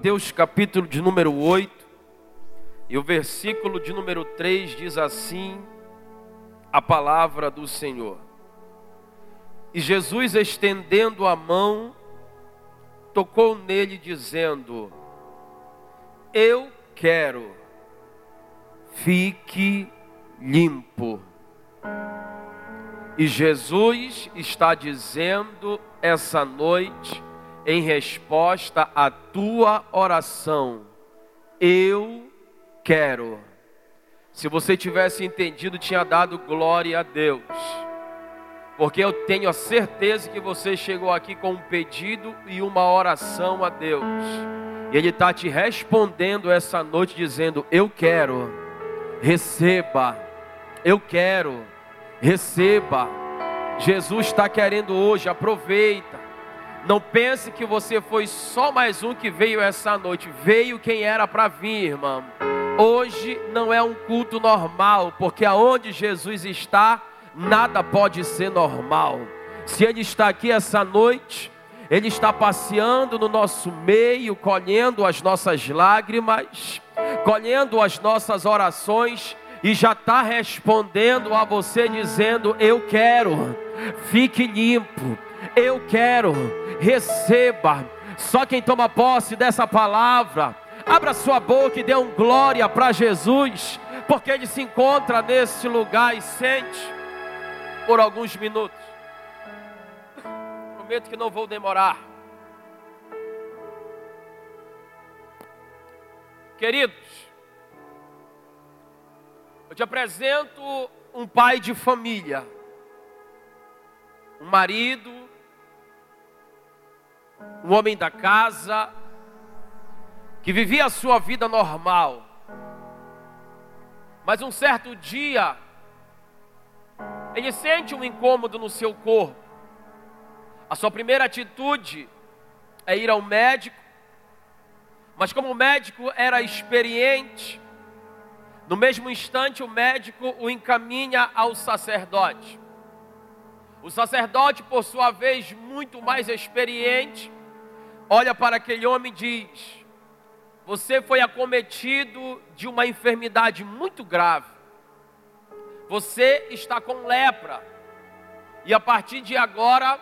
Mateus capítulo de número 8, e o versículo de número 3 diz assim: a palavra do Senhor. E Jesus, estendendo a mão, tocou nele, dizendo: Eu quero, fique limpo. E Jesus está dizendo essa noite, em resposta à tua oração: Eu quero. Se você tivesse entendido, tinha dado glória a Deus. Porque eu tenho a certeza que você chegou aqui com um pedido e uma oração a Deus. E Ele está te respondendo essa noite, dizendo: Eu quero, receba, eu quero, receba. Jesus está querendo hoje, aproveita. Não pense que você foi só mais um que veio essa noite. Veio quem era para vir, irmão. Hoje não é um culto normal, porque aonde Jesus está, nada pode ser normal. Se Ele está aqui essa noite, Ele está passeando no nosso meio, colhendo as nossas lágrimas, colhendo as nossas orações e já está respondendo a você dizendo: Eu quero, fique limpo, eu quero, receba. Só quem toma posse dessa palavra, abra sua boca e dê um glória para Jesus, porque Ele se encontra nesse lugar e sente por alguns minutos. Prometo que não vou demorar. Queridos, eu te apresento um pai de família, um marido, um homem da casa, que vivia a sua vida normal. Mas um certo dia, ele sente um incômodo no seu corpo. A sua primeira atitude é ir ao médico, mas como o médico era experiente, no mesmo instante o médico o encaminha ao sacerdote. O sacerdote, por sua vez, muito mais experiente, olha para aquele homem e diz: Você foi acometido de uma enfermidade muito grave você está com lepra. E a partir de agora,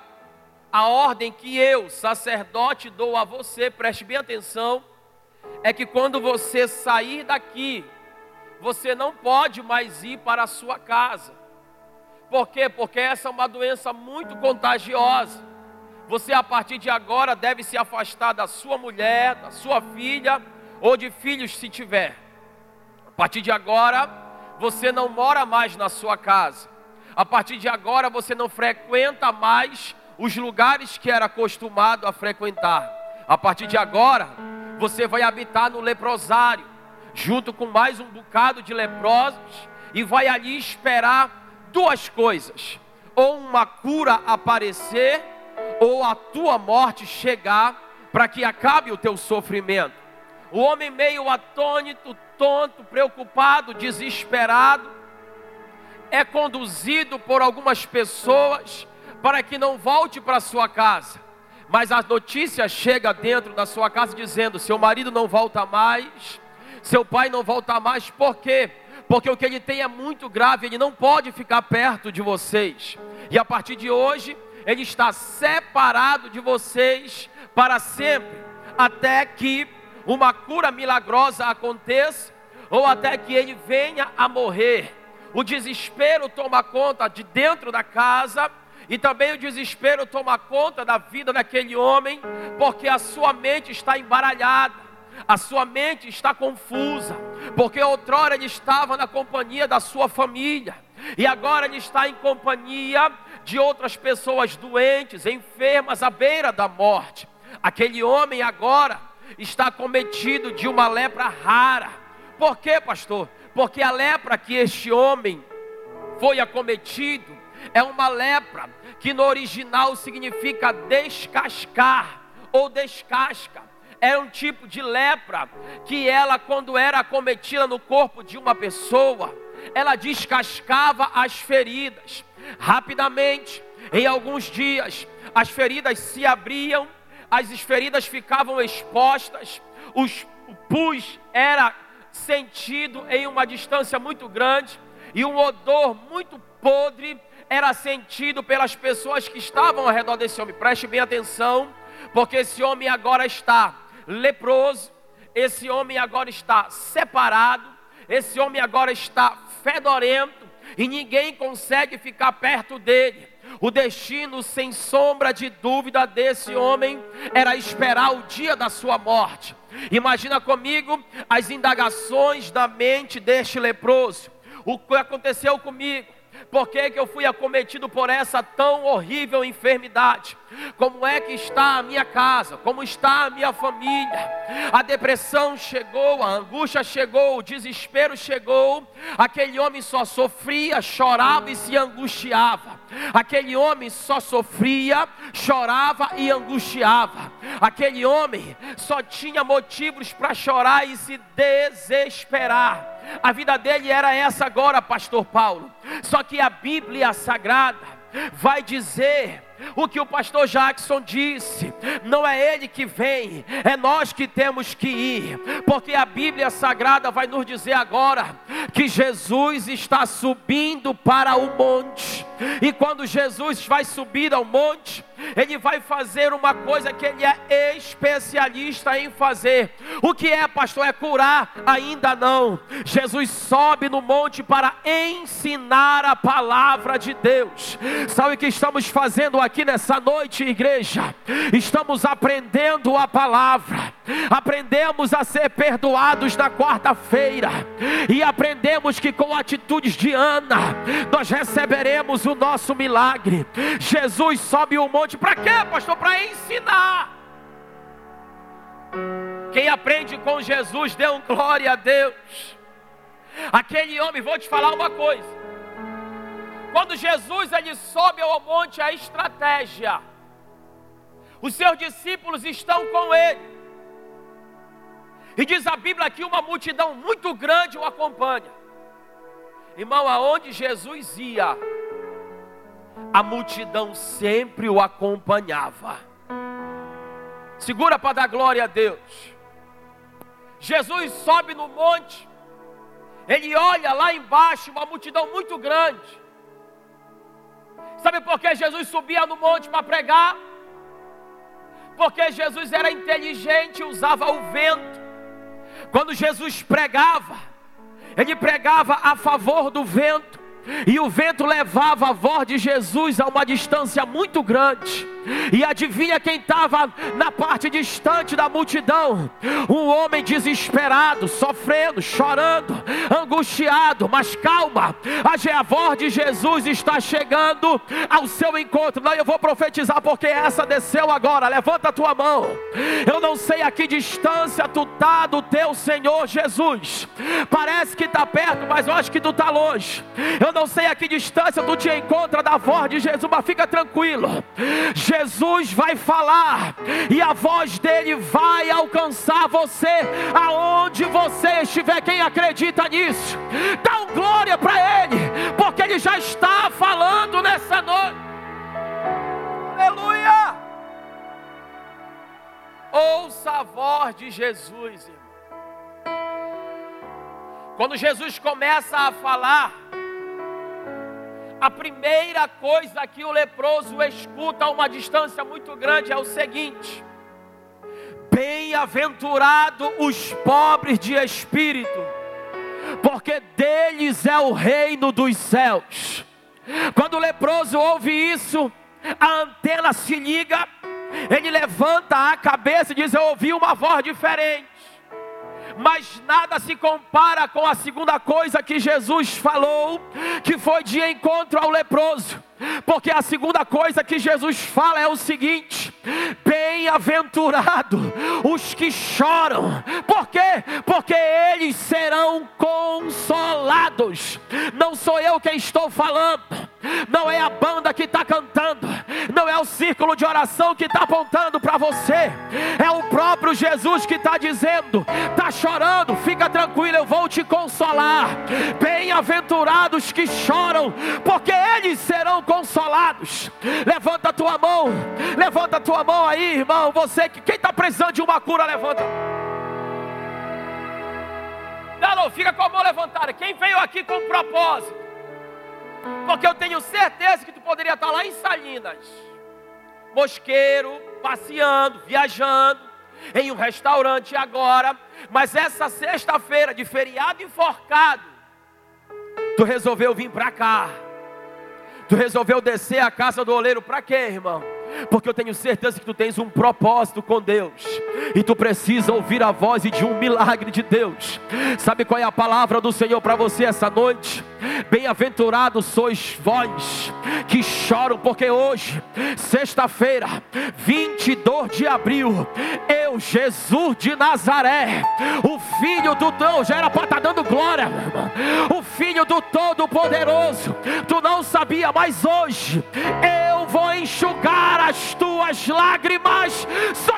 a ordem que eu, sacerdote, dou a você, preste bem atenção, é que quando você sair daqui, você não pode mais ir para a sua casa. Por quê? Porque essa é uma doença muito contagiosa. Você, a partir de agora, deve se afastar da sua mulher, da sua filha ou de filhos, se tiver. A partir de agora, você não mora mais na sua casa. A partir de agora você não frequenta mais os lugares que era acostumado a frequentar. A partir de agora, você vai habitar no leprosário, junto com mais um bocado de leprosos, e vai ali esperar duas coisas: ou uma cura aparecer, ou a tua morte chegar, para que acabe o teu sofrimento. O homem meio atônito, tonto, preocupado, desesperado, é conduzido por algumas pessoas para que não volte para sua casa. Mas a notícia chega dentro da sua casa dizendo: seu marido não volta mais, seu pai não volta mais, por quê? Porque o que ele tem é muito grave, ele não pode ficar perto de vocês. E a partir de hoje, ele está separado de vocês para sempre, até que uma cura milagrosa aconteça, ou até que ele venha a morrer. O desespero toma conta de dentro da casa, e também o desespero toma conta da vida daquele homem, porque a sua mente está embaralhada, a sua mente está confusa, porque outrora ele estava na companhia da sua família, e agora ele está em companhia de outras pessoas doentes, enfermas à beira da morte. Aquele homem agora está cometido de uma lepra rara. Por quê, pastor? Porque a lepra que este homem foi acometido é uma lepra que no original significa descascar ou descasca. Era é um tipo de lepra que ela, quando era acometida no corpo de uma pessoa, ela descascava as feridas. Rapidamente, em alguns dias, as feridas se abriam as feridas ficavam expostas, os, o pus era sentido em uma distância muito grande e um odor muito podre era sentido pelas pessoas que estavam ao redor desse homem. Preste bem atenção, porque esse homem agora está leproso, esse homem agora está separado, esse homem agora está fedorento e ninguém consegue ficar perto dele. O destino, sem sombra de dúvida, desse homem era esperar o dia da sua morte. Imagina comigo as indagações da mente deste leproso. O que aconteceu comigo? Por que, que eu fui acometido por essa tão horrível enfermidade? Como é que está a minha casa? Como está a minha família? A depressão chegou, a angústia chegou, o desespero chegou. Aquele homem só sofria, chorava e se angustiava. Aquele homem só sofria, chorava e angustiava. Aquele homem só tinha motivos para chorar e se desesperar. A vida dele era essa agora, pastor Paulo. Só que a Bíblia Sagrada vai dizer o que o pastor Jackson disse: não é ele que vem, é nós que temos que ir, porque a Bíblia Sagrada vai nos dizer agora que Jesus está subindo para o monte, e quando Jesus vai subir ao monte, ele vai fazer uma coisa que ele é especialista em fazer. O que é, pastor? É curar? Ainda não. Jesus sobe no monte para ensinar a palavra de Deus. Sabe o que estamos fazendo aqui nessa noite, igreja? Estamos aprendendo a palavra. Aprendemos a ser perdoados na quarta-feira e aprendemos que com atitudes de Ana nós receberemos o nosso milagre. Jesus sobe o monte monte. Para quê, pastor? Para ensinar. Quem aprende com Jesus, dê um glória a Deus. Aquele homem, vou te falar uma coisa. Quando Jesus ele sobe ao monte, a estratégia. Os seus discípulos estão com ele. E diz a Bíblia que uma multidão muito grande o acompanha. Irmão, aonde Jesus ia, a multidão sempre o acompanhava. Segura para dar glória a Deus. Jesus sobe no monte, ele olha lá embaixo, uma multidão muito grande. Sabe por que Jesus subia no monte para pregar? Porque Jesus era inteligente, usava o vento. Quando Jesus pregava, ele pregava a favor do vento. E o vento levava a voz de Jesus a uma distância muito grande. E adivinha quem estava na parte distante da multidão? Um homem desesperado, sofrendo, chorando, angustiado. Mas calma, a voz de Jesus está chegando ao seu encontro. Não, eu vou profetizar porque essa desceu agora. Levanta a tua mão. Eu não sei a que distância tu está do teu Senhor Jesus. Parece que está perto, mas eu acho que tu está longe. Eu não sei a que distância tu te encontra da voz de Jesus, mas fica tranquilo. Jesus Jesus vai falar e a voz dele vai alcançar você aonde você estiver. Quem acredita nisso, dá um glória para ele, porque ele já está falando nessa noite. Aleluia! Ouça a voz de Jesus, irmão. Quando Jesus começa a falar, a primeira coisa que o leproso escuta a uma distância muito grande é o seguinte: Bem-aventurado os pobres de espírito, porque deles é o reino dos céus. Quando o leproso ouve isso, a antena se liga, ele levanta a cabeça e diz: Eu ouvi uma voz diferente mas nada se compara com a segunda coisa que Jesus falou, que foi de encontro ao leproso. Porque a segunda coisa que Jesus fala é o seguinte: bem-aventurado os que choram. Por quê? Porque eles serão consolados. Não sou eu quem estou falando Não é a banda que está cantando, não é o círculo de oração que está apontando para você, é o próprio Jesus que está dizendo: está chorando, fica tranquilo, eu vou te consolar. Bem-aventurados que choram, porque eles serão consolados. Levanta a tua mão, levanta a tua mão aí, irmão. Você que quem está precisando de uma cura, levanta. Não, não, fica com a mão levantada. Quem veio aqui com propósito? Porque eu tenho certeza que tu poderia estar lá em Salinas, mosqueiro, passeando, viajando, em um restaurante agora, mas essa sexta-feira de feriado enforcado, tu resolveu vir para cá. Tu resolveu descer a casa do oleiro para quê, irmão? porque eu tenho certeza que tu tens um propósito com Deus, e tu precisa ouvir a voz de um milagre de Deus. Sabe qual é a palavra do Senhor para você essa noite? Bem-aventurados sois vós que choram, porque hoje, sexta-feira, 22 de abril, eu, Jesus de Nazaré, o Filho do Deus, já era para estar tá dando glória, o Filho do Todo-Poderoso, tu não sabia, mas hoje eu vou enxugar as tuas lágrimas. Só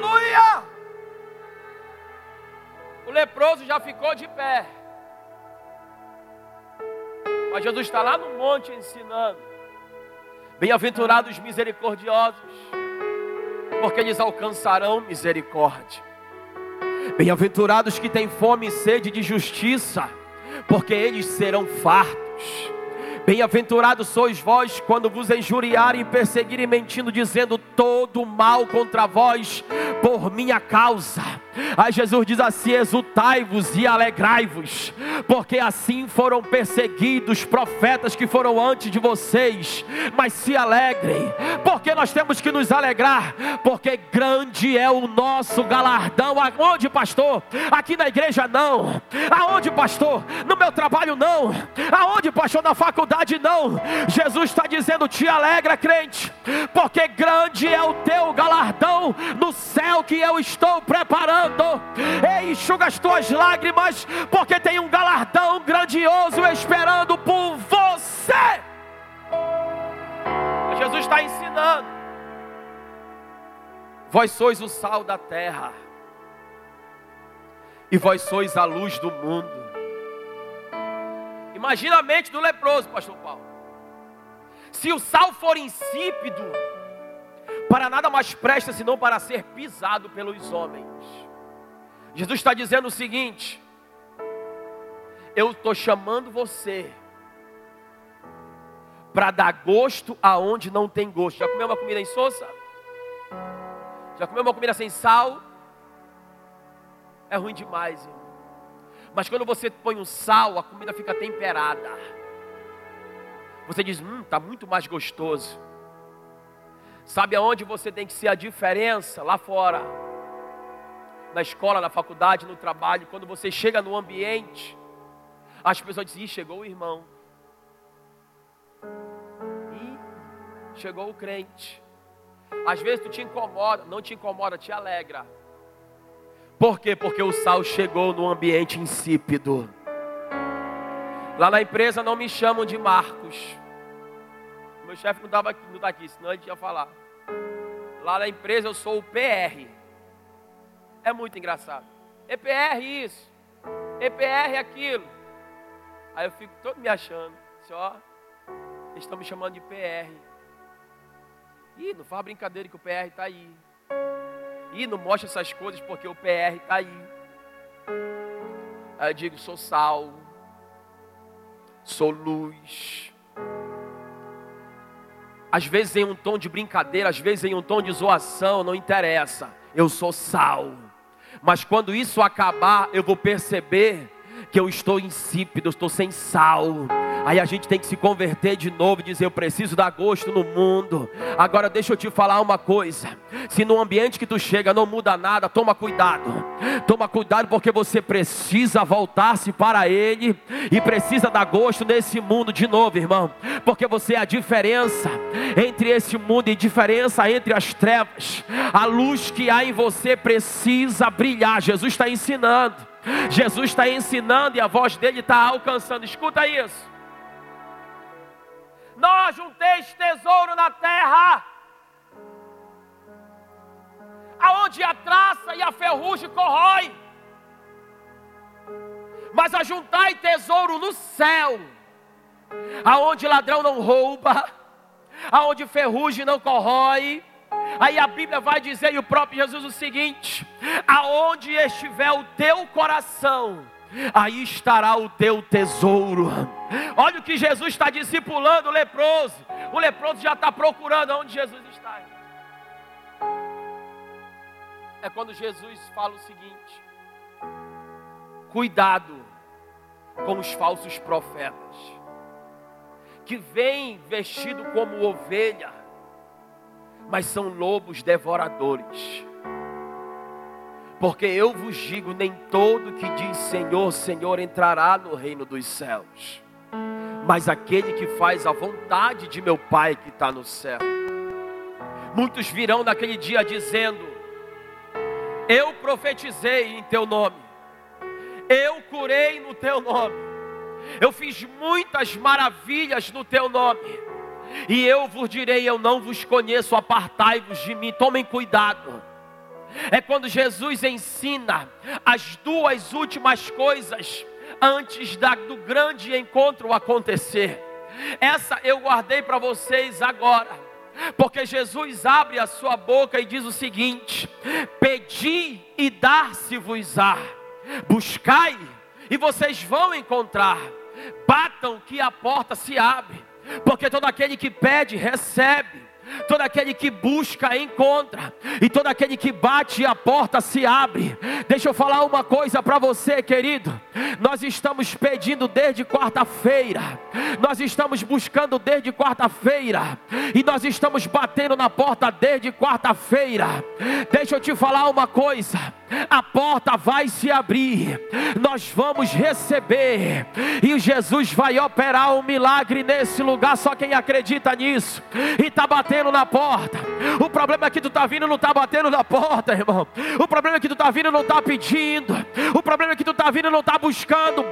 Aleluia! O leproso já ficou de pé. Mas Jesus está lá no monte ensinando. Bem-aventurados misericordiosos, porque eles alcançarão misericórdia. Bem-aventurados que têm fome e sede de justiça, porque eles serão fartos. Bem-aventurados sois vós quando vos injuriarem, perseguirem, mentindo, dizendo todo mal contra vós por minha causa. Aí Jesus diz assim: exultai-vos e alegrai-vos, porque assim foram perseguidos profetas que foram antes de vocês. Mas se alegrem, porque nós temos que nos alegrar, porque grande é o nosso galardão. Aonde, pastor? Aqui na igreja não. Aonde, pastor? No meu trabalho não. Aonde, pastor? Na faculdade não. Jesus está dizendo: te alegra, crente, porque grande é o teu galardão no céu que eu estou preparando chorando. Ei, enxuga as tuas lágrimas, porque tem um galardão grandioso esperando por você. Jesus está ensinando. Vós sois o sal da terra, e vós sois a luz do mundo. Imagina a mente do leproso, Pastor Paulo. Se o sal for insípido, para nada mais presta senão para ser pisado pelos homens. Jesus está dizendo o seguinte: eu estou chamando você para dar gosto aonde não tem gosto. Já comeu uma comida insossa? Já comeu uma comida sem sal? É ruim demais, irmão. Mas quando você põe um sal, a comida fica temperada. Você diz, hum, está muito mais gostoso. Sabe aonde você tem que ser a diferença? Lá fora na escola, na faculdade, no trabalho, quando você chega no ambiente, as pessoas dizem: chegou o irmão. Chegou o crente. Às vezes tu te incomoda, não te incomoda, te alegra. Por quê? Porque o sal chegou no ambiente insípido. Lá na empresa não me chamam de Marcos. Meu chefe não estava aqui, não está aqui, senão ele ia falar. Lá na empresa eu sou o PR. É muito engraçado. EPR isso, EPR aquilo. Aí eu fico todo me achando. Assim, ó, eles estão me chamando de PR. Ih, não faz brincadeira que o PR está aí. Ih, não mostra essas coisas porque o PR está aí. Aí eu digo, sou sal, sou luz. Às vezes em um tom de brincadeira, às vezes em um tom de zoação, não interessa. Eu sou sal. Mas quando isso acabar, eu vou perceber que eu estou insípido, eu estou sem sal. Aí a gente tem que se converter de novo e dizer: Eu preciso dar gosto no mundo. Agora deixa eu te falar uma coisa: se no ambiente que tu chega não muda nada, toma cuidado. Toma cuidado porque você precisa voltar-se para Ele e precisa dar gosto nesse mundo de novo, irmão. Porque você é a diferença entre esse mundo e diferença entre as trevas. A luz que há em você precisa brilhar. Jesus está ensinando. Jesus está ensinando e a voz dele está alcançando. Escuta isso. Nós junteis tesouro na terra, aonde a traça e a ferrugem corrói, mas ajuntai tesouro no céu, aonde ladrão não rouba, aonde ferrugem não corrói. Aí a Bíblia vai dizer, e o próprio Jesus, o seguinte: aonde estiver o teu coração, aí estará o teu tesouro. Olha o que Jesus está discipulando o leproso. O leproso já está procurando onde Jesus está. É quando Jesus fala o seguinte: cuidado com os falsos profetas, que vêm vestido como ovelha, mas são lobos devoradores. Porque eu vos digo: nem todo que diz Senhor, Senhor entrará no reino dos céus, mas aquele que faz a vontade de meu Pai que está no céu. Muitos virão naquele dia dizendo: Eu profetizei em teu nome, eu curei no teu nome, eu fiz muitas maravilhas no teu nome, e eu vos direi: Eu não vos conheço, apartai-vos de mim, tomem cuidado é quando Jesus ensina as duas últimas coisas antes da, do grande encontro acontecer. Essa eu guardei para vocês agora, porque Jesus abre a sua boca e diz o seguinte: Pedi e dar-se-vos-á, buscai e vocês vão encontrar, batam que a porta se abre, porque todo aquele que pede, recebe todo aquele que busca encontra, e todo aquele que bate a porta se abre. Deixa eu falar uma coisa para você, querido. Nós estamos pedindo desde quarta-feira, nós estamos buscando desde quarta-feira, e nós estamos batendo na porta desde quarta-feira. Deixa eu te falar uma coisa: a porta vai se abrir, nós vamos receber, e Jesus vai operar um milagre nesse lugar. Só quem acredita nisso e está batendo na porta. O problema é que tu está vindo não está batendo na porta, irmão. O problema é que tu está vindo não está pedindo. O problema é que tu está vindo não está buscando.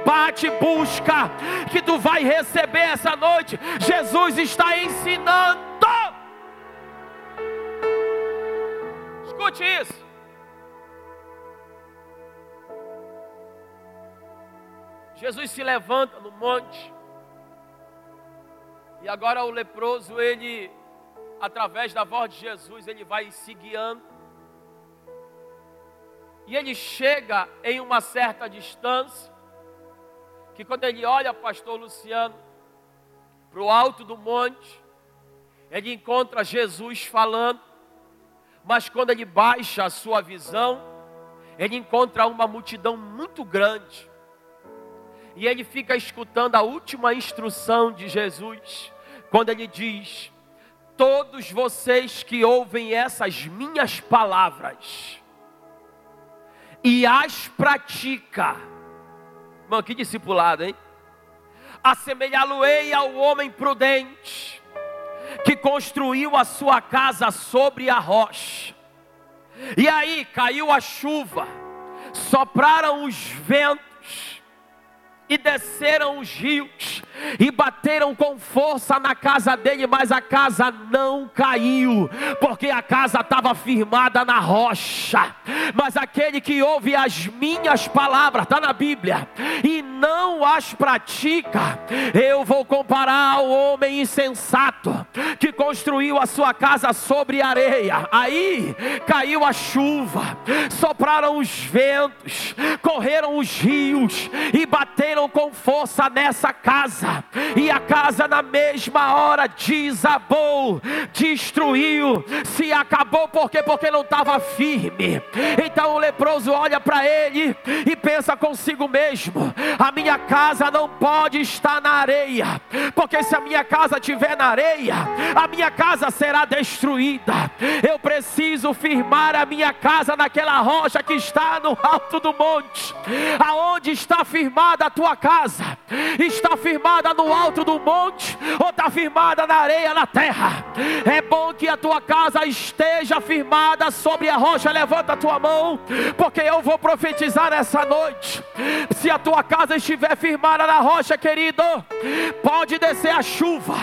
Bate, busca, que tu vai receber essa noite. Jesus está ensinando. Escute isso. Jesus se levanta no monte. E agora o leproso, ele, através da voz de Jesus, ele vai se guiando. E ele chega em uma certa distância. Que quando ele olha, pastor Luciano, para o alto do monte, ele encontra Jesus falando. Mas quando ele baixa a sua visão, ele encontra uma multidão muito grande e ele fica escutando a última instrução de Jesus, quando ele diz: Todos vocês que ouvem essas minhas palavras e as pratica, mano, que discipulado, hein? Assemelhá-lo-ei ao homem prudente, que construiu a sua casa sobre a rocha. E aí caiu a chuva, sopraram os ventos, e desceram os rios e bateram com força na casa dele, mas a casa não caiu, porque a casa estava firmada na rocha. Mas aquele que ouve as minhas palavras, está na Bíblia, e não as pratica, eu vou comparar ao homem insensato que construiu a sua casa sobre areia. Aí caiu a chuva, sopraram os ventos, correram os rios e bateram com força nessa casa. Casa, e a casa na mesma hora desabou, destruiu, se acabou, por quê? Porque não estava firme. Então o leproso olha para ele e pensa consigo mesmo: a minha casa não pode estar na areia, porque se a minha casa estiver na areia, a minha casa será destruída. Eu preciso firmar a minha casa naquela rocha que está no alto do monte. Aonde está firmada a tua casa? Está firmada no alto do monte ou está firmada na areia, na terra? É bom que a tua casa esteja firmada sobre a rocha. Levanta a tua mão, porque eu vou profetizar essa noite. Se a tua casa estiver firmada na rocha, querido, pode descer a chuva,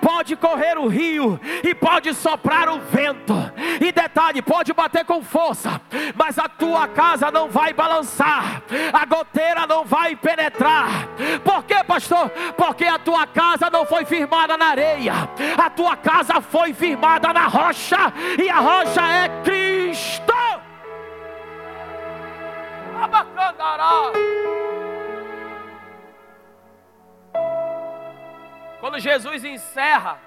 pode correr o rio e pode soprar o vento. E detalhe, pode bater com força, mas a tua casa não vai balançar, a goteira não vai penetrar. Por quê, pastor? Porque a tua casa não foi firmada na areia, a tua casa foi firmada na rocha, e a rocha é Cristo. Abacandará. Quando Jesus encerra,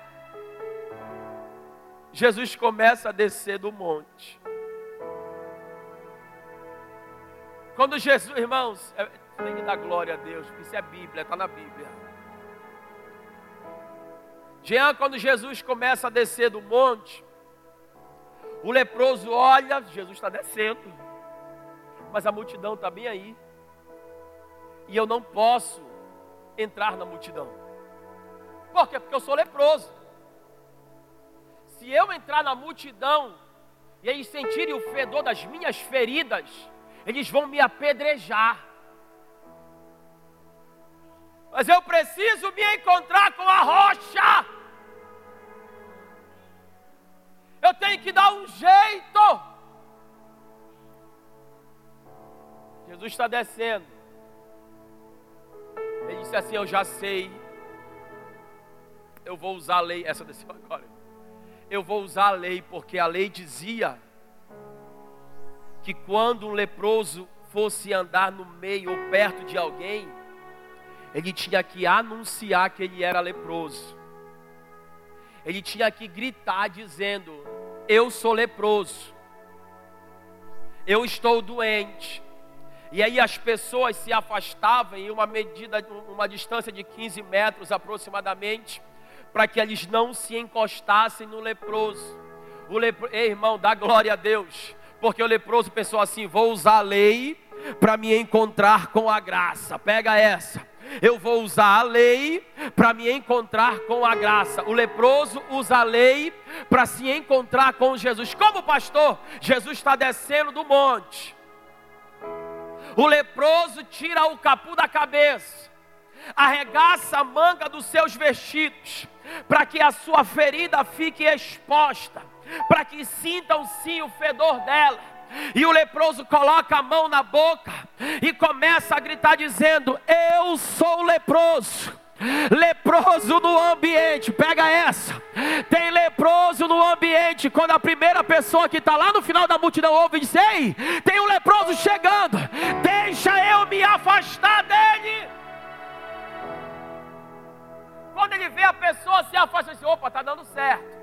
Jesus começa a descer do monte. Quando Jesus, irmãos, é, tem que dar glória a Deus, isso é Bíblia, está na Bíblia. Jean, quando Jesus começa a descer do monte, o leproso olha, Jesus está descendo, mas a multidão está bem aí, e eu não posso entrar na multidão. Por quê? Porque eu sou leproso. Se eu entrar na multidão e eles sentirem o fedor das minhas feridas, eles vão me apedrejar. Mas eu preciso me encontrar com a rocha. Eu tenho que dar um jeito. Jesus está descendo. Ele disse assim: Eu já sei. Eu vou usar a lei. Essa desceu agora. Eu vou usar a lei, porque a lei dizia que quando um leproso fosse andar no meio ou perto de alguém, ele tinha que anunciar que ele era leproso. Ele tinha que gritar dizendo: Eu sou leproso. Eu estou doente. E aí as pessoas se afastavam em uma medida, uma distância de 15 metros aproximadamente, para que eles não se encostassem no leproso. O lepro... Ei, irmão, dá glória a Deus porque o leproso pensou assim: vou usar a lei para me encontrar com a graça. Pega essa. Eu vou usar a lei para me encontrar com a graça. O leproso usa a lei para se encontrar com Jesus. Como pastor, Jesus está descendo do monte. O leproso tira o capu da cabeça, arregaça a manga dos seus vestidos, para que a sua ferida fique exposta para que sintam sim o fedor dela. E o leproso coloca a mão na boca e começa a gritar, dizendo: Eu sou leproso. Leproso no ambiente, pega essa. Tem leproso no ambiente. Quando a primeira pessoa que está lá no final da multidão ouve e diz: Ei, tem um leproso chegando, deixa eu me afastar dele. Quando ele vê a pessoa se afastar, ele diz: Opa, está dando certo.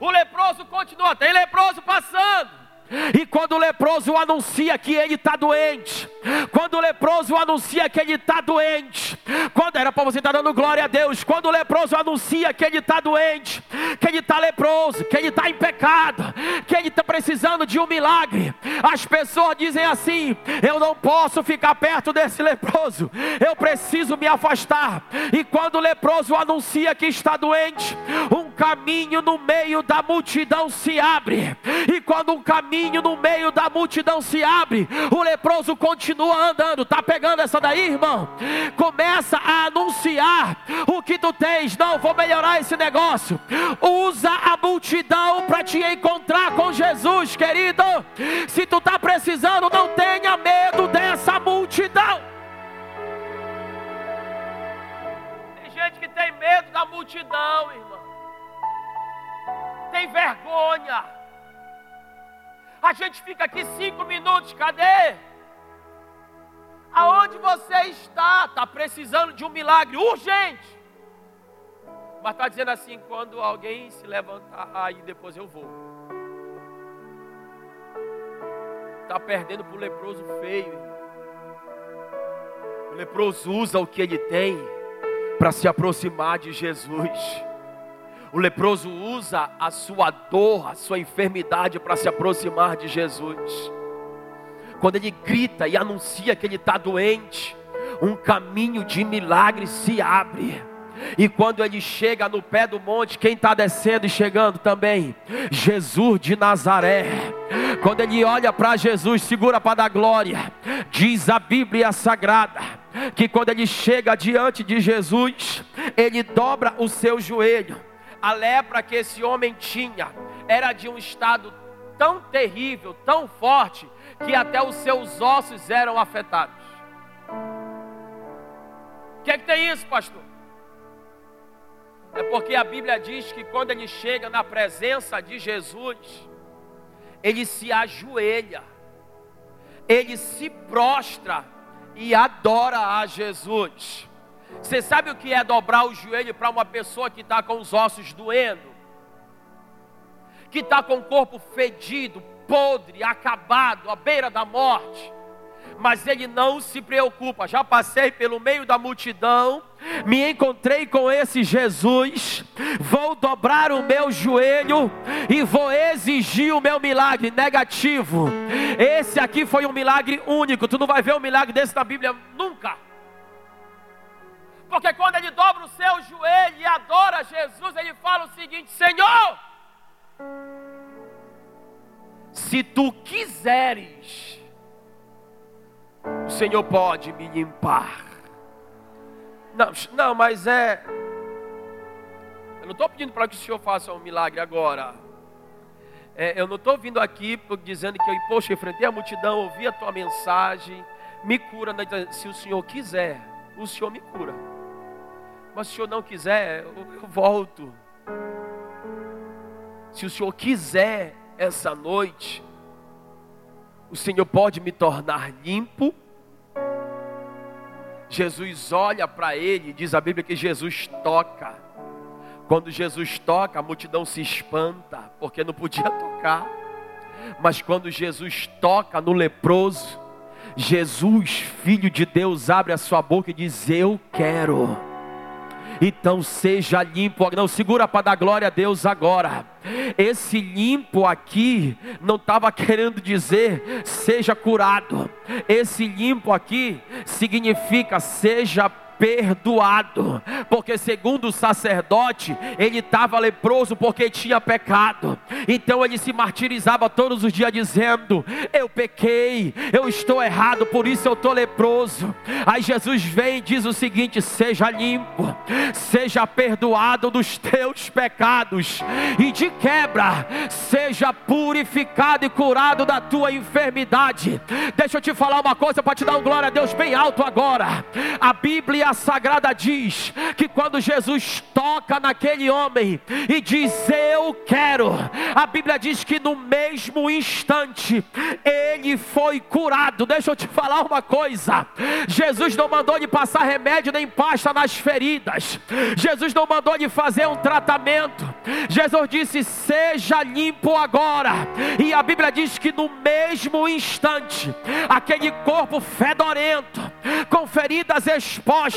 O leproso continua, tem leproso passando. E quando o leproso anuncia que ele está doente, quando o leproso anuncia que ele está doente, quando era para você estar tá dando glória a Deus, quando o leproso anuncia que ele está doente, que ele está leproso, que ele está em pecado, que ele está precisando de um milagre, as pessoas dizem assim: eu não posso ficar perto desse leproso, eu preciso me afastar. E quando o leproso anuncia que está doente, um caminho no meio da multidão se abre, e quando um caminho caminho no meio da multidão se abre, o leproso continua andando. Tá pegando essa daí, irmão? Começa a anunciar o que tu tens. Não, vou melhorar esse negócio. Usa a multidão para te encontrar com Jesus, querido. Se tu tá precisando, não tenha medo dessa multidão. Tem gente que tem medo da multidão, irmão. Tem vergonha. A gente fica aqui cinco minutos, cadê? Aonde você está? Está precisando de um milagre urgente. Mas está dizendo assim: quando alguém se levantar, aí depois eu vou. Está perdendo para o leproso feio. O leproso usa o que ele tem para se aproximar de Jesus. O leproso usa a sua dor, a sua enfermidade para se aproximar de Jesus. Quando ele grita e anuncia que ele está doente, um caminho de milagre se abre. E quando ele chega no pé do monte, quem está descendo e chegando também? Jesus de Nazaré. Quando ele olha para Jesus, segura para dar glória, diz a Bíblia Sagrada que quando ele chega diante de Jesus, ele dobra o seu joelho. A lepra que esse homem tinha era de um estado tão terrível, tão forte, que até os seus ossos eram afetados. O que é que tem isso, pastor? É porque a Bíblia diz que quando ele chega na presença de Jesus, ele se ajoelha, ele se prostra e adora a Jesus. Você sabe o que é dobrar o joelho para uma pessoa que está com os ossos doendo? Que está com o corpo fedido, podre, acabado, à beira da morte mas ele não se preocupa. Já passei pelo meio da multidão, me encontrei com esse Jesus, vou dobrar o meu joelho e vou exigir o meu milagre negativo. Esse aqui foi um milagre único, tu não vai ver um milagre desse na Bíblia nunca. Porque quando ele dobra o seu joelho e adora Jesus, ele fala o seguinte: Senhor, se tu quiseres, o Senhor pode me limpar. Não, não mas é. Eu não estou pedindo para que o Senhor faça um milagre agora. É, eu não estou vindo aqui dizendo que eu, poxa, enfrentei a multidão, ouvi a tua mensagem, me cura. Se o Senhor quiser, o Senhor me cura. Mas se o Senhor não quiser, eu, eu volto. Se o Senhor quiser essa noite, o Senhor pode me tornar limpo. Jesus olha para ele, diz a Bíblia que Jesus toca. Quando Jesus toca, a multidão se espanta, porque não podia tocar. Mas quando Jesus toca no leproso, Jesus, filho de Deus, abre a sua boca e diz: Eu quero. Então seja limpo. Não segura para dar glória a Deus agora. Esse limpo aqui não estava querendo dizer seja curado. Esse limpo aqui significa seja perdoado, porque segundo o sacerdote, ele estava leproso porque tinha pecado, então ele se martirizava todos os dias dizendo: Eu pequei, eu estou errado, por isso eu estou leproso. Aí Jesus vem e diz o seguinte: Seja limpo, seja perdoado dos teus pecados, e de quebra, seja purificado e curado da tua enfermidade. Deixa eu te falar uma coisa para te dar um glória a Deus bem alto agora. A Bíblia Bíblia Sagrada diz que quando Jesus toca naquele homem e diz eu quero, a Bíblia diz que no mesmo instante ele foi curado. Deixa eu te falar uma coisa: Jesus não mandou lhe passar remédio nem pasta nas feridas, Jesus não mandou lhe fazer um tratamento. Jesus disse: seja limpo agora, e a Bíblia diz que no mesmo instante aquele corpo fedorento, com feridas expostas,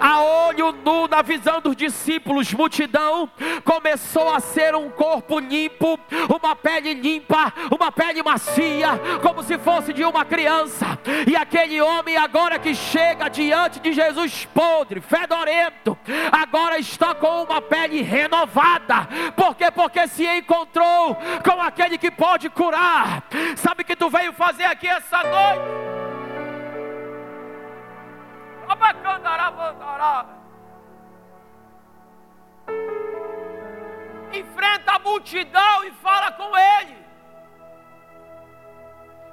a olho nu na visão dos discípulos, multidão, começou a ser um corpo limpo, uma pele limpa, uma pele macia, como se fosse de uma criança. E aquele homem, agora que chega diante de Jesus podre, fedorento, agora está com uma pele renovada. Por quê? Porque se encontrou com aquele que pode curar. Sabe o que tu veio fazer aqui essa noite? Enfrenta a multidão e fala com ele.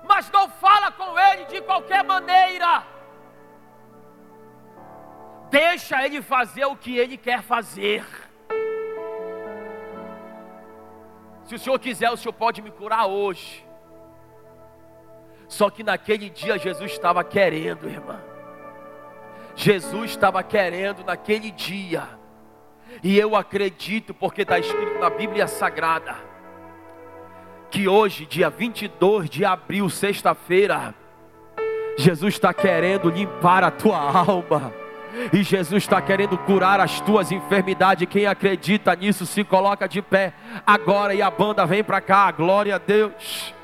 Mas não fala com ele de qualquer maneira. Deixa ele fazer o que ele quer fazer. Se o Senhor quiser, o Senhor pode me curar hoje. Só que naquele dia Jesus estava querendo, irmã. Jesus estava querendo naquele dia. E eu acredito, porque está escrito na Bíblia Sagrada, que hoje, dia 22 de abril, sexta-feira, Jesus está querendo limpar a tua alma. E Jesus está querendo curar as tuas enfermidades. Quem acredita nisso se coloca de pé agora e a banda vem para cá. Glória a Deus.